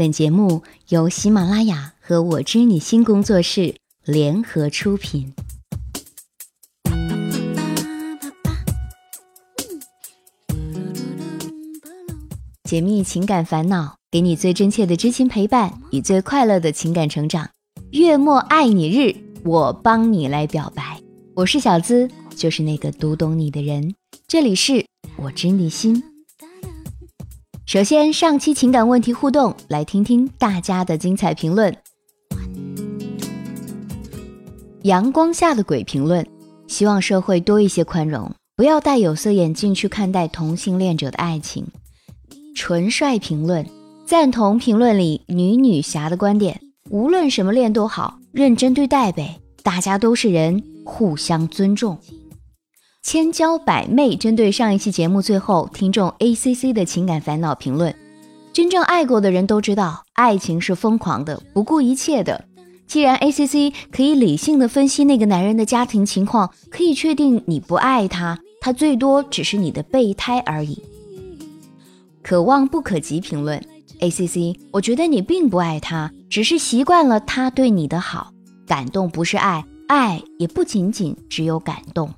本节目由喜马拉雅和我知你心工作室联合出品。解密情感烦恼，给你最真切的知心陪伴与最快乐的情感成长。月末爱你日，我帮你来表白。我是小资，就是那个读懂你的人。这里是我知你心。首先，上期情感问题互动，来听听大家的精彩评论。阳光下的鬼评论：希望社会多一些宽容，不要戴有色眼镜去看待同性恋者的爱情。纯帅评论赞同评论里女女侠的观点，无论什么恋都好，认真对待呗，大家都是人，互相尊重。千娇百媚针对上一期节目最后听众 A C C 的情感烦恼评论，真正爱过的人都知道，爱情是疯狂的，不顾一切的。既然 A C C 可以理性的分析那个男人的家庭情况，可以确定你不爱他，他最多只是你的备胎而已。可望不可及评论，A C C，我觉得你并不爱他，只是习惯了他对你的好。感动不是爱，爱也不仅仅只有感动。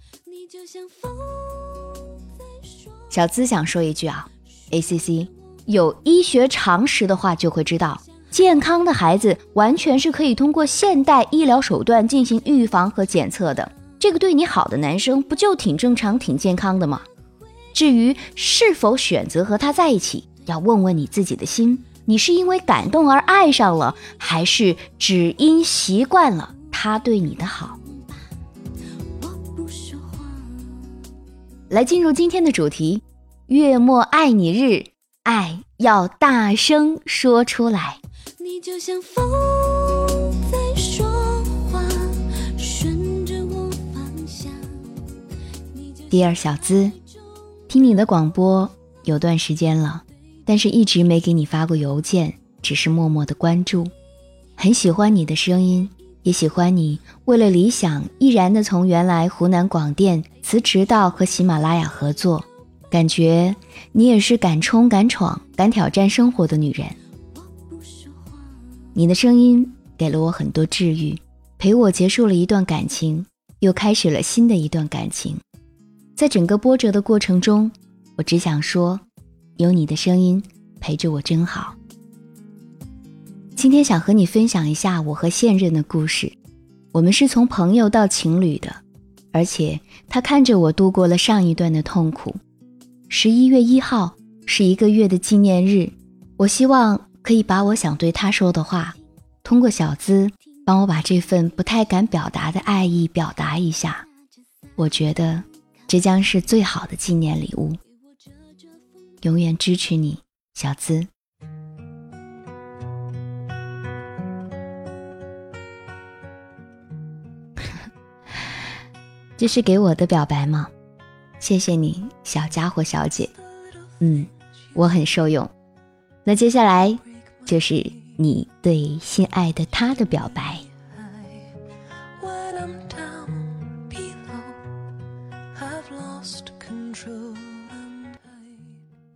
小资想说一句啊，A C C，有医学常识的话就会知道，健康的孩子完全是可以通过现代医疗手段进行预防和检测的。这个对你好的男生不就挺正常、挺健康的吗？至于是否选择和他在一起，要问问你自己的心，你是因为感动而爱上了，还是只因习惯了他对你的好？来进入今天的主题，月末爱你日，爱要大声说出来。你就像风，第二小资。听你的广播有段时间了，但是一直没给你发过邮件，只是默默的关注。很喜欢你的声音，也喜欢你为了理想毅然的从原来湖南广电辞职到和喜马拉雅合作，感觉你也是敢冲敢闯敢挑战生活的女人。你的声音给了我很多治愈，陪我结束了一段感情，又开始了新的一段感情。在整个波折的过程中，我只想说，有你的声音陪着我真好。今天想和你分享一下我和现任的故事。我们是从朋友到情侣的，而且他看着我度过了上一段的痛苦。十一月一号是一个月的纪念日，我希望可以把我想对他说的话，通过小资帮我把这份不太敢表达的爱意表达一下。我觉得。这将是最好的纪念礼物。永远支持你，小资。这是给我的表白吗？谢谢你，小家伙小姐。嗯，我很受用。那接下来就是你对心爱的他的表白。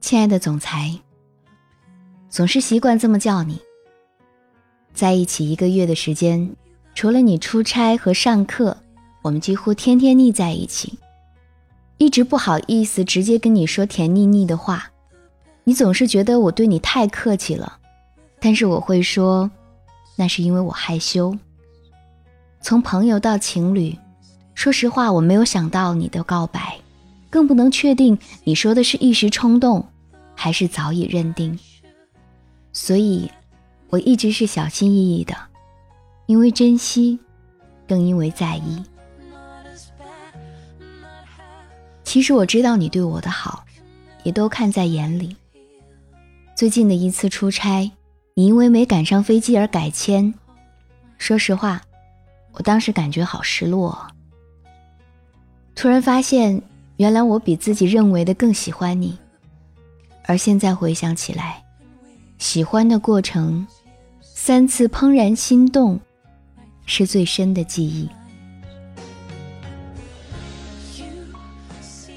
亲爱的总裁，总是习惯这么叫你。在一起一个月的时间，除了你出差和上课，我们几乎天天腻在一起。一直不好意思直接跟你说甜腻腻的话，你总是觉得我对你太客气了，但是我会说，那是因为我害羞。从朋友到情侣，说实话，我没有想到你的告白，更不能确定你说的是一时冲动。还是早已认定，所以我一直是小心翼翼的，因为珍惜，更因为在意。其实我知道你对我的好，也都看在眼里。最近的一次出差，你因为没赶上飞机而改签，说实话，我当时感觉好失落。突然发现，原来我比自己认为的更喜欢你。而现在回想起来，喜欢的过程，三次怦然心动，是最深的记忆。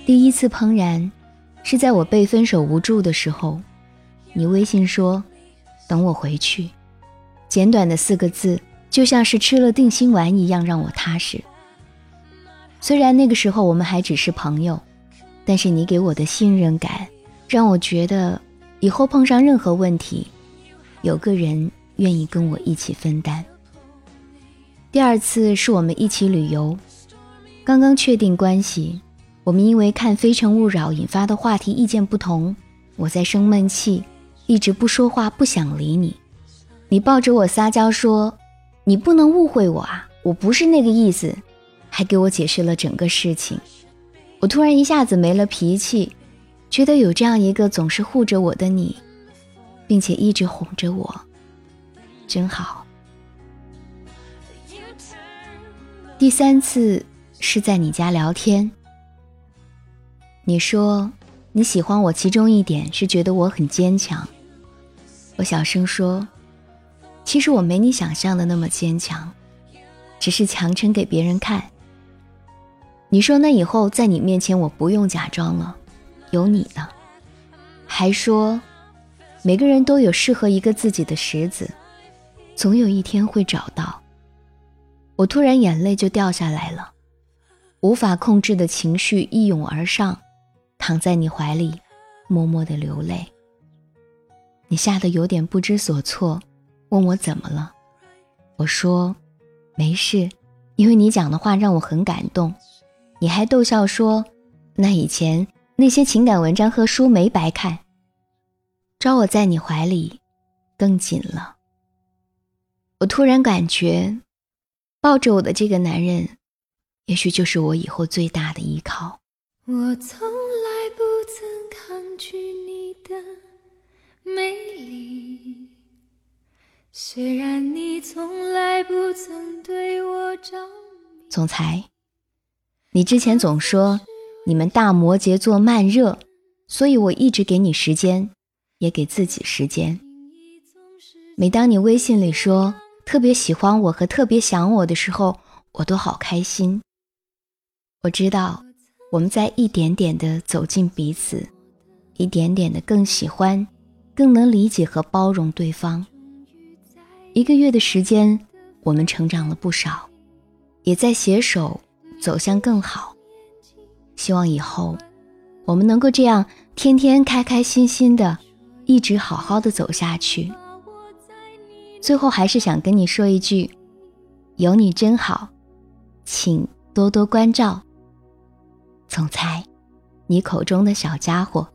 第一次怦然，是在我被分手无助的时候，你微信说：“等我回去。简短的四个字，就像是吃了定心丸一样，让我踏实。虽然那个时候我们还只是朋友，但是你给我的信任感，让我觉得以后碰上任何问题，有个人愿意跟我一起分担。第二次是我们一起旅游，刚刚确定关系，我们因为看《非诚勿扰》引发的话题意见不同，我在生闷气，一直不说话，不想理你。你抱着我撒娇说：“你不能误会我啊，我不是那个意思。”还给我解释了整个事情，我突然一下子没了脾气，觉得有这样一个总是护着我的你，并且一直哄着我，真好。第三次是在你家聊天，你说你喜欢我，其中一点是觉得我很坚强。我小声说，其实我没你想象的那么坚强，只是强撑给别人看。你说那以后在你面前我不用假装了，有你呢。还说，每个人都有适合一个自己的石子，总有一天会找到。我突然眼泪就掉下来了，无法控制的情绪一涌而上，躺在你怀里，默默的流泪。你吓得有点不知所措，问我怎么了。我说，没事，因为你讲的话让我很感动。你还逗笑说：“那以前那些情感文章和书没白看。”招我在你怀里更紧了。我突然感觉，抱着我的这个男人，也许就是我以后最大的依靠。我从虽然你从来不曾对我着。总裁。你之前总说你们大摩羯座慢热，所以我一直给你时间，也给自己时间。每当你微信里说特别喜欢我和特别想我的时候，我都好开心。我知道我们在一点点的走进彼此，一点点的更喜欢、更能理解和包容对方。一个月的时间，我们成长了不少，也在携手。走向更好，希望以后我们能够这样天天开开心心的，一直好好的走下去。最后还是想跟你说一句：有你真好，请多多关照。总裁，你口中的小家伙。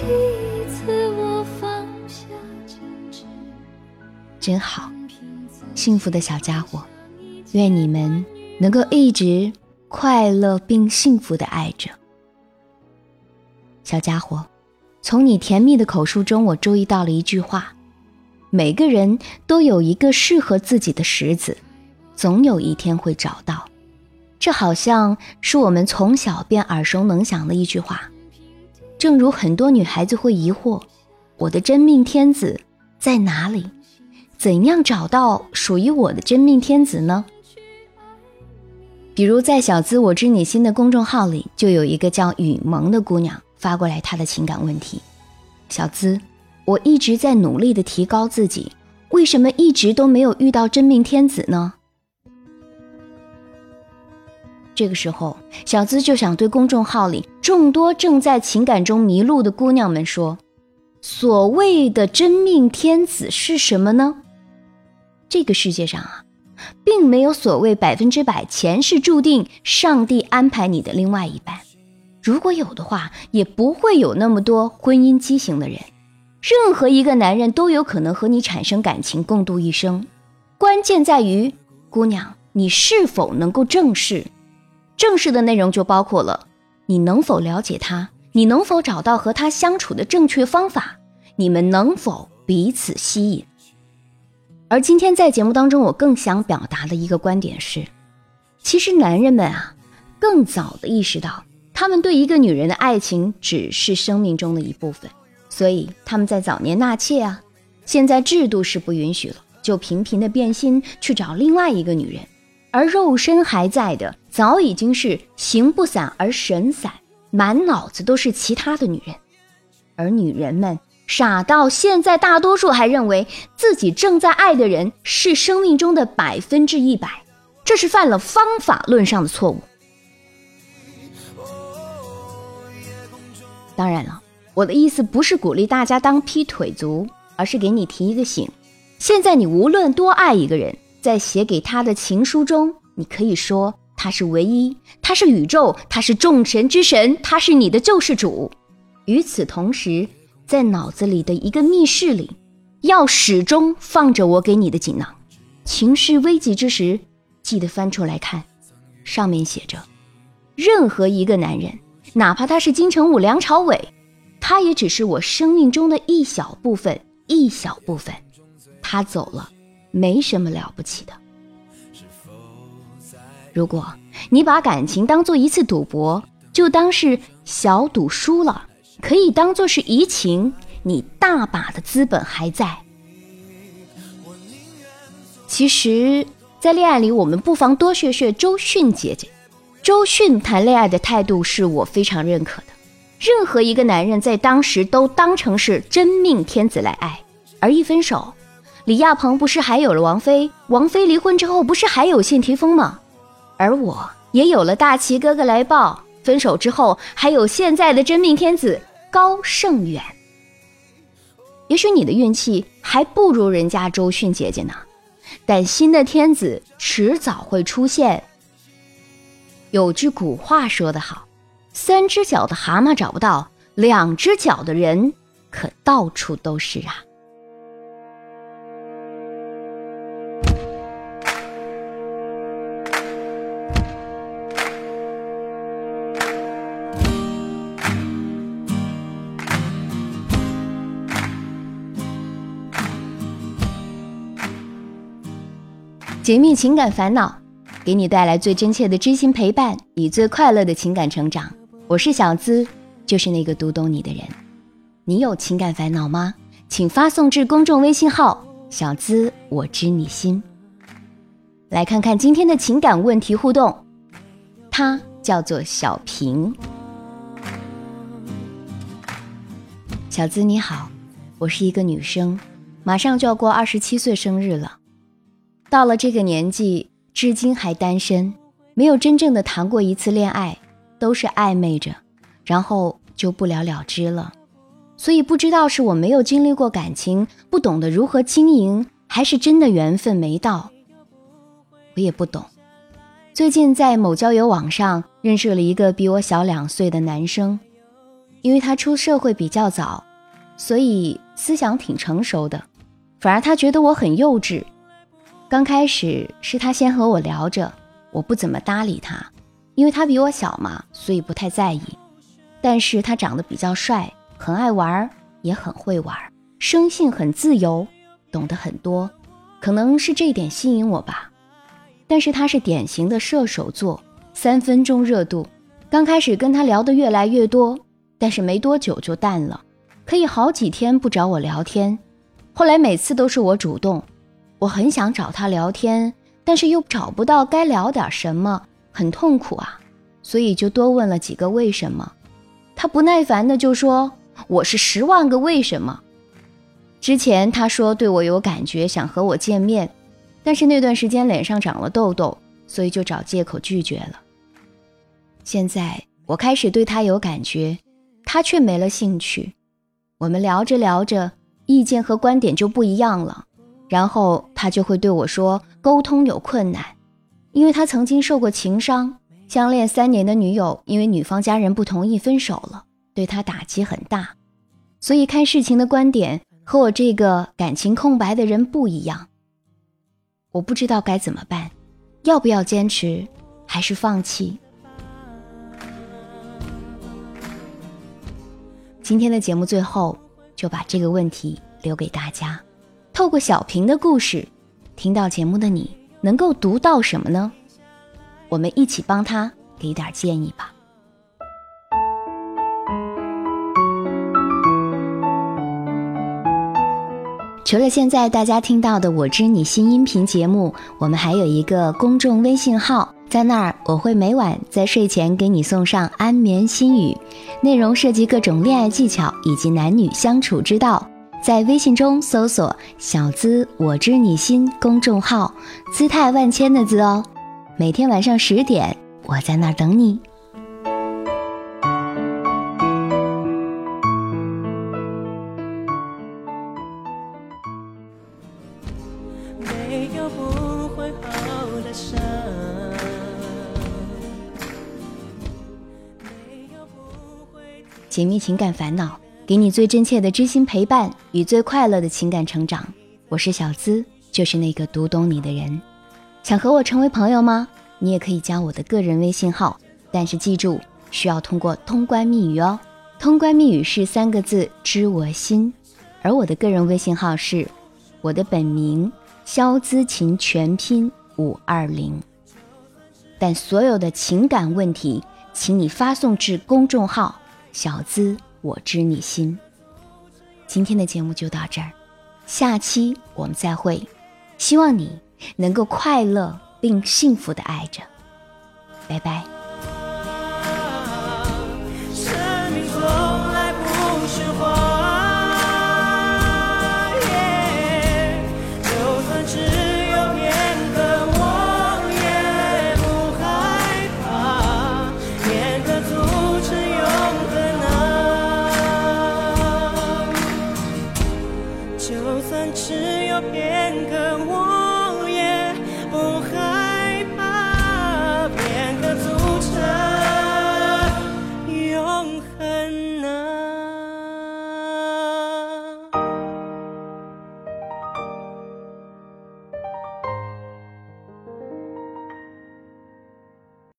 第一次我放下真好，幸福的小家伙，愿你们能够一直快乐并幸福的爱着。小家伙，从你甜蜜的口述中，我注意到了一句话：每个人都有一个适合自己的石子，总有一天会找到。这好像是我们从小便耳熟能详的一句话。正如很多女孩子会疑惑，我的真命天子在哪里？怎样找到属于我的真命天子呢？比如在“小资我知你心”的公众号里，就有一个叫雨萌的姑娘发过来她的情感问题：“小资，我一直在努力的提高自己，为什么一直都没有遇到真命天子呢？”这个时候，小资就想对公众号里众多正在情感中迷路的姑娘们说：“所谓的真命天子是什么呢？这个世界上啊，并没有所谓百分之百前世注定上帝安排你的另外一半。如果有的话，也不会有那么多婚姻畸形的人。任何一个男人都有可能和你产生感情，共度一生。关键在于，姑娘，你是否能够正视。”正式的内容就包括了：你能否了解他？你能否找到和他相处的正确方法？你们能否彼此吸引？而今天在节目当中，我更想表达的一个观点是：其实男人们啊，更早的意识到，他们对一个女人的爱情只是生命中的一部分，所以他们在早年纳妾啊。现在制度是不允许了，就频频的变心去找另外一个女人，而肉身还在的，早已经是形不散而神散，满脑子都是其他的女人。而女人们傻到现在，大多数还认为自己正在爱的人是生命中的百分之一百，这是犯了方法论上的错误。当然了，我的意思不是鼓励大家当劈腿族，而是给你提一个醒。现在你无论多爱一个人，在写给他的情书中，你可以说他是唯一，他是宇宙，他是众神之神，他是你的救世主。与此同时，在脑子里的一个密室里，要始终放着我给你的锦囊。情势危急之时，记得翻出来看，上面写着：任何一个男人。哪怕他是金城武、梁朝伟，他也只是我生命中的一小部分，一小部分。他走了，没什么了不起的。如果你把感情当做一次赌博，就当是小赌输了，可以当做是移情，你大把的资本还在。其实，在恋爱里，我们不妨多学学周迅姐姐。周迅谈恋爱的态度是我非常认可的。任何一个男人在当时都当成是真命天子来爱，而一分手，李亚鹏不是还有了王菲？王菲离婚之后不是还有谢霆锋吗？而我也有了大齐哥哥来报，分手之后还有现在的真命天子高胜远。也许你的运气还不如人家周迅姐姐呢，但新的天子迟早会出现。有句古话说得好：“三只脚的蛤蟆找不到，两只脚的人可到处都是啊。”解密情感烦恼。给你带来最真切的知心陪伴，以最快乐的情感成长。我是小资，就是那个读懂你的人。你有情感烦恼吗？请发送至公众微信号“小资我知你心”。来看看今天的情感问题互动，他叫做小平。小资你好，我是一个女生，马上就要过二十七岁生日了。到了这个年纪。至今还单身，没有真正的谈过一次恋爱，都是暧昧着，然后就不了了之了。所以不知道是我没有经历过感情，不懂得如何经营，还是真的缘分没到。我也不懂。最近在某交友网上认识了一个比我小两岁的男生，因为他出社会比较早，所以思想挺成熟的，反而他觉得我很幼稚。刚开始是他先和我聊着，我不怎么搭理他，因为他比我小嘛，所以不太在意。但是他长得比较帅，很爱玩，也很会玩，生性很自由，懂得很多，可能是这一点吸引我吧。但是他是典型的射手座，三分钟热度。刚开始跟他聊得越来越多，但是没多久就淡了，可以好几天不找我聊天。后来每次都是我主动。我很想找他聊天，但是又找不到该聊点什么，很痛苦啊，所以就多问了几个为什么。他不耐烦的就说：“我是十万个为什么。”之前他说对我有感觉，想和我见面，但是那段时间脸上长了痘痘，所以就找借口拒绝了。现在我开始对他有感觉，他却没了兴趣。我们聊着聊着，意见和观点就不一样了。然后他就会对我说：“沟通有困难，因为他曾经受过情伤，相恋三年的女友因为女方家人不同意分手了，对他打击很大，所以看事情的观点和我这个感情空白的人不一样。我不知道该怎么办，要不要坚持，还是放弃？”今天的节目最后就把这个问题留给大家。透过小平的故事，听到节目的你能够读到什么呢？我们一起帮他给点建议吧。除了现在大家听到的《我知你心》音频节目，我们还有一个公众微信号，在那儿我会每晚在睡前给你送上安眠心语，内容涉及各种恋爱技巧以及男女相处之道。在微信中搜索“小资我知你心”公众号，姿态万千的“资”哦。每天晚上十点，我在那儿等你。解密情感烦恼，给你最真切的知心陪伴与最快乐的情感成长。我是小资，就是那个读懂你的人。想和我成为朋友吗？你也可以加我的个人微信号，但是记住需要通过通关密语哦。通关密语是三个字“知我心”，而我的个人微信号是我的本名肖姿琴全拼五二零。但所有的情感问题，请你发送至公众号。小资，我知你心。今天的节目就到这儿，下期我们再会。希望你能够快乐并幸福的爱着，拜拜。